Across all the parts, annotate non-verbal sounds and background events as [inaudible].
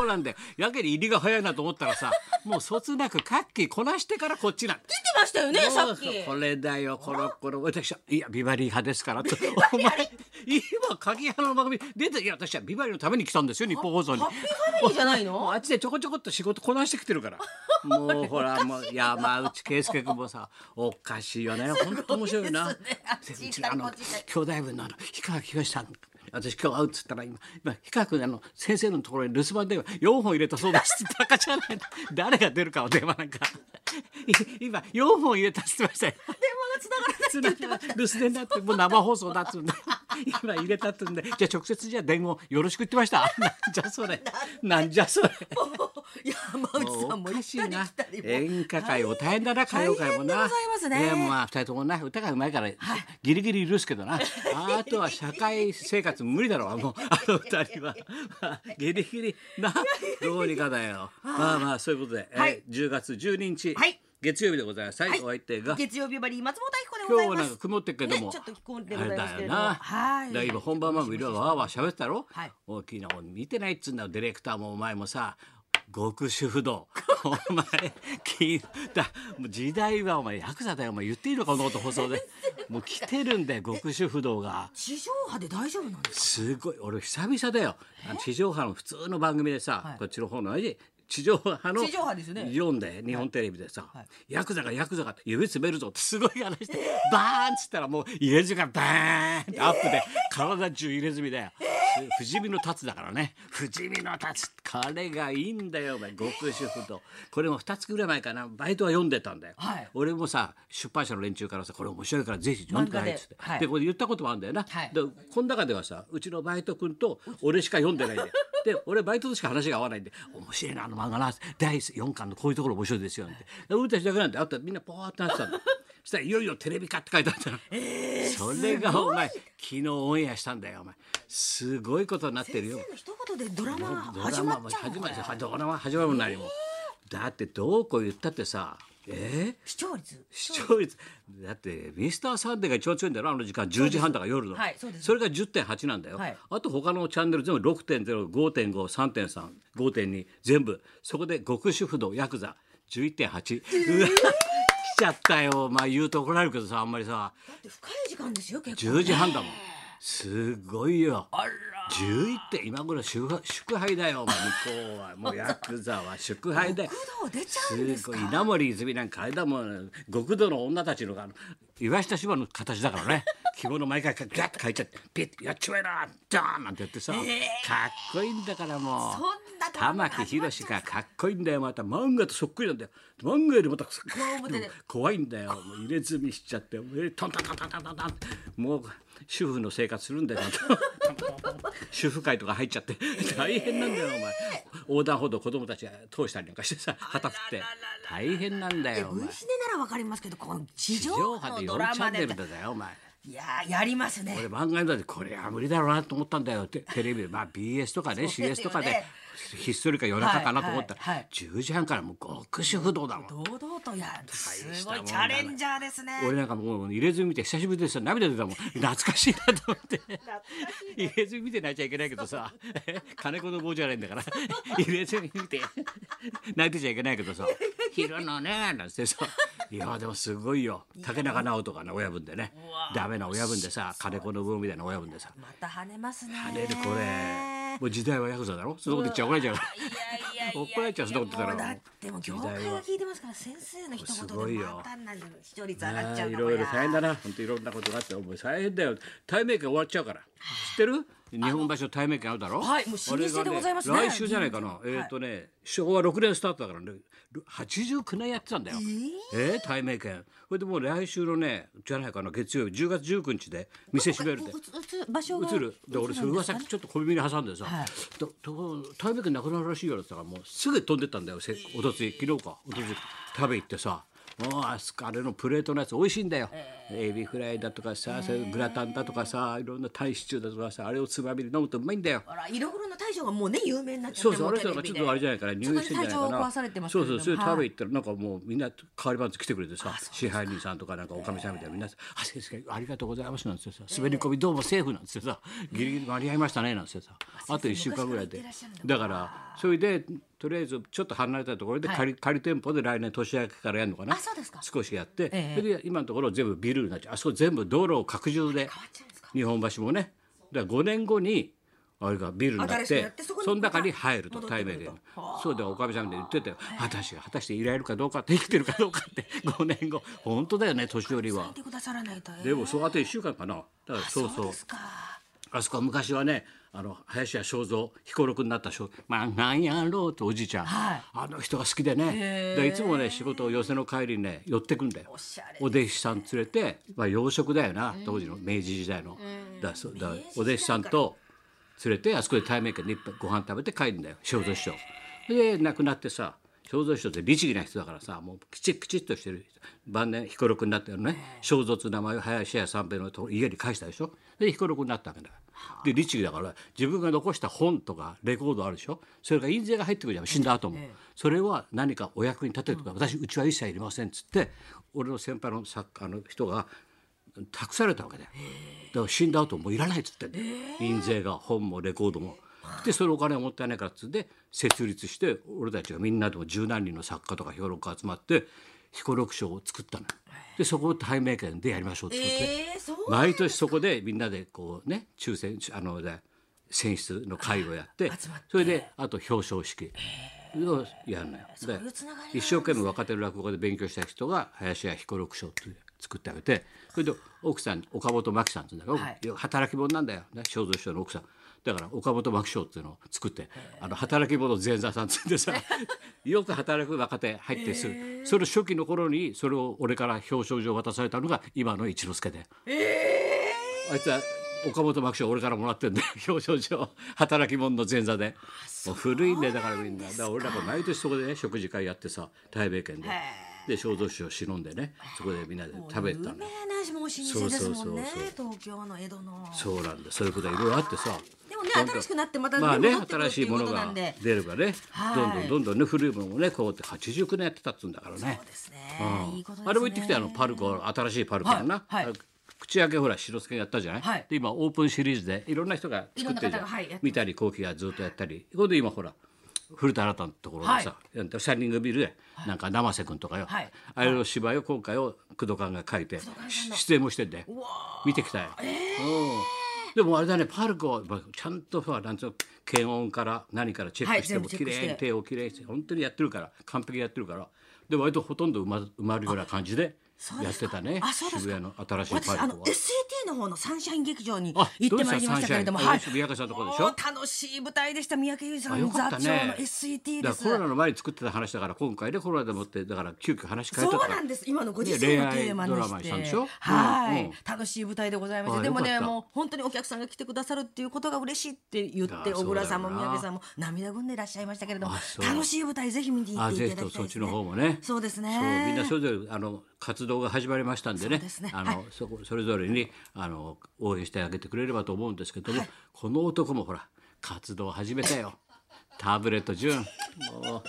そうなんだよやけに入りが早いなと思ったらさ [laughs] もうそつなく各機こなしてからこっちなんだ。出てましたよねさっき。これだよこのこの私はいやビバリー派ですからと。お前今鍵屋の番組出ていや私はビバリーのために来たんですよ日本放送に。ハッピーファミリーじゃないの？あっちでちょこちょこっと仕事こなしてきてるから。もうほらもう山内圭介君もさおかしいよね。本当面白いな。あの兄弟分のあの氷川きよしさん私今日会うっつったら今今氷川君あの先生のところに留守番電話4本入れたそうですバカじゃない。誰が出るかを電話なんか。い [laughs] 今4本入れたっつってましたよ。電話が繋がらないつなが留守電だってもう生放送だっつうんで。今入れたっつうんで。じゃあ直接じゃあ伝言よろしく言ってました。[laughs] なんじゃそれ。なんじゃそれ山内さんも行ったいな来たりも。演歌界も大変だな歌謡界もな。ね。まあ二人ともな歌がうまいからギリギリ許すけどな。[laughs] あとは社会生活無理だろうもう [laughs] あの二人は。まあギリギリなどうにかだよ。まあまあそういうことで、はい。え10月12日、はい。月曜日でございます。はい、お相手が。月曜日バリー松本明子でございます。今日はなんか曇ってっけども、ねちょっと着込んであれございますだよな。けれどもはい。だ今本番前もいろいろわーわー喋ってたろ。はい。大きな方見てないっつうんだよディレクターもお前もさ。極主不動お前きだもう時代はお前ヤクザだよお前言っていいのかこのこと放送で。[laughs] もう来てるんだよ極主不動が。地上波で大丈夫なんですか？すごい俺久々だよ。地上波の普通の番組でさ、はい。こっちの方の地上波の地上波ですよね。読んで日本テレビでさ、はい。ヤクザがヤクザがって指詰めるぞってすごい話して、バーンっつったらもう入れ墨がバーンってアップで体中入れ墨だよ。不死身の立つだからね。不死身の立つ。これがいいんだよお前。極主不動これも2月ぐらい前かな。バイトは読んでたんだよ、はい。俺もさ出版社の連中からさこれ面白いからぜひ読んでくださいっつって。はい。でこれ言ったこともあるんだよな、はい。でこの中ではさうちのバイト君と俺しか読んでないんだよ。で俺バイトとしか話が合わないんで「面白いなあの漫画な。第4巻のこういうところ面白いですよ」って。で俺たちだけなんてあとみんなポーってなってたんだそしたらいよいよテレビ化って書いてあったの、それがお前昨日オンエアしたんだよお前。すごいことになってるよ。先生の一言でドラマ始まっちゃうドラマ始まるなりも。だってどうこう言ったってさえー？視聴率。視聴率。だってミスターサンデーが一番強いんだよなあの時間。10時半だから夜の、はいそれが10.8なんだよ、はい。あと他のチャンネル全部6.05.5.3.35.2全部。そこで極主不動ヤクザ。11.8、うわ来ちゃったよ。まあ言うと怒られるけどさあんまりさ。だって深い時間ですよ結構10時半だもん。すごいよ。あら11点今頃祝祝杯だよ。向こうは。もうヤクザは。祝杯だよ。極道出ちゃうんですか？ごい稲森泉なんかあれだもん。極道の女たちのあの岩下芝の形だからね。[laughs] 着物毎回ガッと書いちゃってピッやっちまえなダーンなんて言ってさ、かっこいいんだからもう。そんな玉木宏がかっこいいんだよ。また漫画とそっくりなんだよ。漫画よりまた怖いんだよ。もう入れ墨しちゃって。えトントントントントントン。もう主婦の生活するんだよ。[laughs] 主婦会とか入っちゃって。大変なんだよお前。横断歩道子供たちが通したりなんかしてさ旗振って。大変なんだよお前。シネならわかりますけどこの地地上上波で波のド4チャンネルだよお前。いやーやりますね。俺漫画読んだってこれは無理だろうなと思ったんだよテテレビでまあ BS とかねそうです CS とかでひっそりか夜中かなと思ったら、はいはいはい。10時半からもう極主不動だもん。堂々とやるすごいチャレンジャーですね。俺なんかもう入れ墨見て久しぶりでさ涙出たもん。[laughs] 懐かしいなと思って。入れ墨見て泣いちゃいけないけどさ金子の棒じゃないんだから。[laughs] 入れ墨見て。泣いてちゃいけないけどさ「[laughs] 昼のね」なんてさいやでもすごいよ。竹中直人がね親分でね。ダメな親分でさ金子の棒みたいな親分でさ。また跳ねますね。跳ねるこれもう時代はヤクザだろ？そんなこと言っちゃ怒られちゃう。怒られちゃうそんなこと言ったらだってもう業界が聞いてますから先生の一す言でまたな視聴率上がっちゃういろいろ大変だな。な本当いろんなことがあってもう大変だよ。対面会終わっちゃうから。知ってる？日本橋の対面会あるだろ？はいもう老舗でございますね。来週じゃないかな、えっ、とね昭和6年スタートだからね。89年やってたんだよ。えー？対面会これでもう来週のねじゃないかな月曜日。10月19日で店閉めるって場所が映るで俺それ噂ちょっと小耳に挟んでさはい「とと対面会なくなるらしいよ」って言ったらもうすぐ飛んでったんだよせおとつい昨日かおとつい食べ行ってさもうあそこあれのプレートのやつ美味しいんだよ、エビフライだとかさグラタンだとかさいろんなタイシチューだとかさあれをつまみで飲むとうまいんだよ。あら色黒の大将がもうね有名になっちゃってそうそうあもの人がちょっとあれじゃないから入院してんじゃないかな。そうそうそれ食べはい行ったらなんかもうみんな代わり番来てくれてさ支配人さんとかなんかおかみさんみたいなみんな「あ先生ありがとうございます」なんてさ「滑り込みどうもセーフ」なんてさ「ギリギリ間に合いましたね」なんてさあと1週間ぐらいで。だからそれでとりあえずちょっと離れたところで仮,、仮店舗で来年年明けからやるのかな。あそうですか。少しやって、ええ。それで今のところ全部ビルになっちゃう。あそこ全部道路を拡充で日本橋もね。だから5年後にあれがビルになってってその中に入ると対面で。そうでおかみさんで言ってて私が果たしていられるかどうかって生きてるかどうかって [laughs] 5年後。本当だよね年寄りは。でもそうあと1週間かな。だからそうそう。あそこは昔はねあの林家正蔵彦六になった正まあなんやろうっておじいちゃん、はい。あの人が好きでね。でいつもね仕事を寄せの帰りにね寄ってくんだよ。お弟子さん連れて、まあ、洋食だよな当時の明治時代の、だそうだお弟子さんと連れてあそこで対面券でご飯食べて帰るんだよ。正蔵師匠。で亡くなってさ正蔵師匠って律儀な人だからさもうきちっきちっとしてる。人晩年彦六になったよね。正蔵って名前を林家三平のとこ家に返したでしょ。で彦六になったわけだ。よで律儀だから自分が残した本とかレコードあるでしょ。それから印税が入ってくるじゃん死んだ後も、それは何かお役に立てるとか、私うちは一切いりませんっつって俺の先輩の作家の人が託されたわけだよ。だから死んだ後もういらないっつってんだよ、印税が本もレコードも。でそのお金はもったいないからっつって設立して俺たちがみんなでも十何人の作家とか評論家集まって彦六賞を作ったのよ。でそこを対面券でやりましょうって言って、えー、毎年そこでみんなでこうね抽選あので選出の会をやって集まって。それであと表彰式をやるのよ。で一生懸命若手の落語家で勉強した人が林家彦六賞って作ってあげてそれで奥さん岡本真希さんって言うんだけど、働き者なんだよ。ね正蔵師匠の奥さん。だから岡本真希賞っていうのを作ってあの働き者前座さんっつってさよ。[laughs] く働く若手入ってする。それ初期の頃にそれを俺から表彰状を渡されたのが今の一之輔で。あいつは岡本真希賞俺からもらってんで [laughs] 表彰状。働き者の前座で。もう古いんだよだからみんな。だから俺らが毎年そこでね食事会やってさ対米券でで小豆酒を忍んでねそこでみんなで食べてた有名なもう老舗ですもんねそうそうそう東京の江戸の。そうなんだ。そういうことがいろいろあってさ。でもね新しくなってまたまあね新しいものが出るからねはい。どんどんどんどんね古いものもねこうやって89年やってたっつうんだからね。そうであれも行ってきたよあのパルコ新しいパルコだな、口開けほら白助やったじゃない、はい。で今オープンシリーズでいろんな人が作ってるじゃん。はいやってます。ん三谷幸喜がずっとやったり。これで今ほら古田新太のところでさ、やってシャイニングビルでなんか生瀬君とかよ、はい。あれの芝居を今回を工藤官が書いて出演もしてんで。見てきたよ。うん。でもあれだねパルコはまあちゃんとさなんつうの検温から何からチェックしても綺麗に手をきれいにして本当にやってるから完璧にやってるから。で割とほとんど埋ま埋まるような感じでやってたね。あそうですか。渋谷の新しいパ私あのルコは。SAT の方のサンシャイン劇場にあ行ってまいりましたけれどもはいどうでした？サンシャインあ三宅さんのとこでしょ？楽しい舞台でした。三宅裕二さんあよか座長の SAT です。コロナの前に作ってた話だから今回でコロナでもってだから急遽話変えたそうなんです。今のご自身のテーマにして。ょ？はい、楽しい舞台でございましあてでもねもう本当にお客さんが来てくださるっていうことが嬉しいって言って小倉さんも三宅さんも涙ぐんでいらっしゃいましたけれども楽しい舞台ぜひ見に行っていただきたいですね。とそっちの方もね。そうですそうねみんなそれぞれあの活動が始まりましたんでね。ね。あの、はい。そこそれぞれにあの応援してあげてくれればと思うんですけども、この男もほら活動を始めたよ。タブレット純もう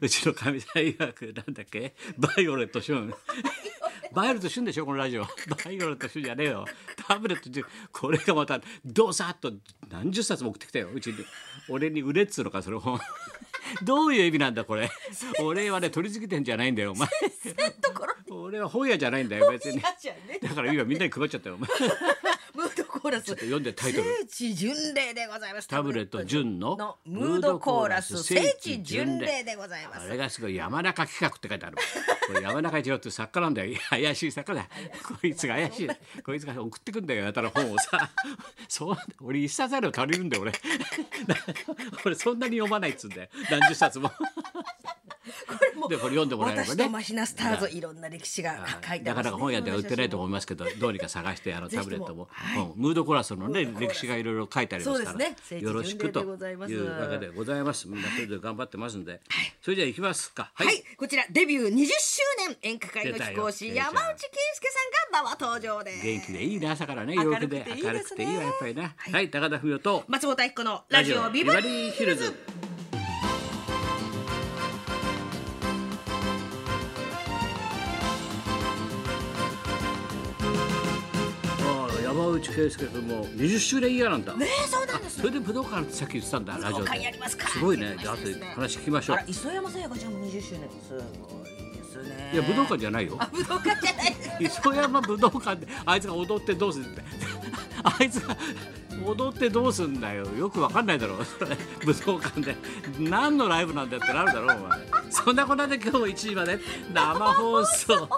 [laughs] うちのかみさん曰くなんだっけ？バイオレット純バイオレット旬でしょこのラジオ。バイオレット旬じゃねえよ。タブレット旬これがまたどさっと何十冊も送ってきたよ。うちに。俺に売れっつうのかそれ本 [laughs] どういう意味なんだこれ？俺はね取り付けてんじゃないんだよお前。俺は本屋じゃないんだよ別に。だから今みんなに配っちゃったよお前コーラス。読んでタイトル。聖地巡礼でございます。タブレット純のムードコーラス。聖地巡礼でございます。あれがすごい山中企画って書いてある。[laughs] これ山中一郎って作家なんだよ。怪しい作家だ。こいつが怪しい。[laughs] こいつが送ってくんだよ。やたら本をさ。[laughs] そう俺一冊あれば借りるんだよ俺。俺そんなに読まないっつうんだよ。何十冊も。これもでこれ読んでもらえればね。私とマヒナスターズい。ろんな歴史が書いてなかなか本屋では売ってないと思いますけどどうにか探してあの [laughs] タブレットも、うんムードコラスのね歴史がいろいろ書いてありますからね。よろしくといます。いうわけでございます。みんなそれぞれ頑張ってますんで、それじゃあ行きますか。はい、こちらデビュー20周年演歌界の貴公子山内圭介さんが生登場です。元気でいいね。朝からね明陽気で明るくていいわやっぱりね。は、はい。い高田文夫と松本明子のラジオビバリーヒルズ内圭介君も20周年イヤーなんだ。ねえそうなんです。それで武道館ってさっき言ってたんだラジオ武道館でやりますか。らすごいね。じゃあ後で話聞きましょう。磯山さやかちゃんも20周年。すごいですね。いや武道館じゃないよ。あ武道館じゃない。磯山武道館であいつが踊ってどうするってあいつが踊ってどうすんだよ。よくわかんないだろう。[laughs] 武道館で。何のライブなんだよってなるだろうお前。そんなこんなで今日1時まで生放送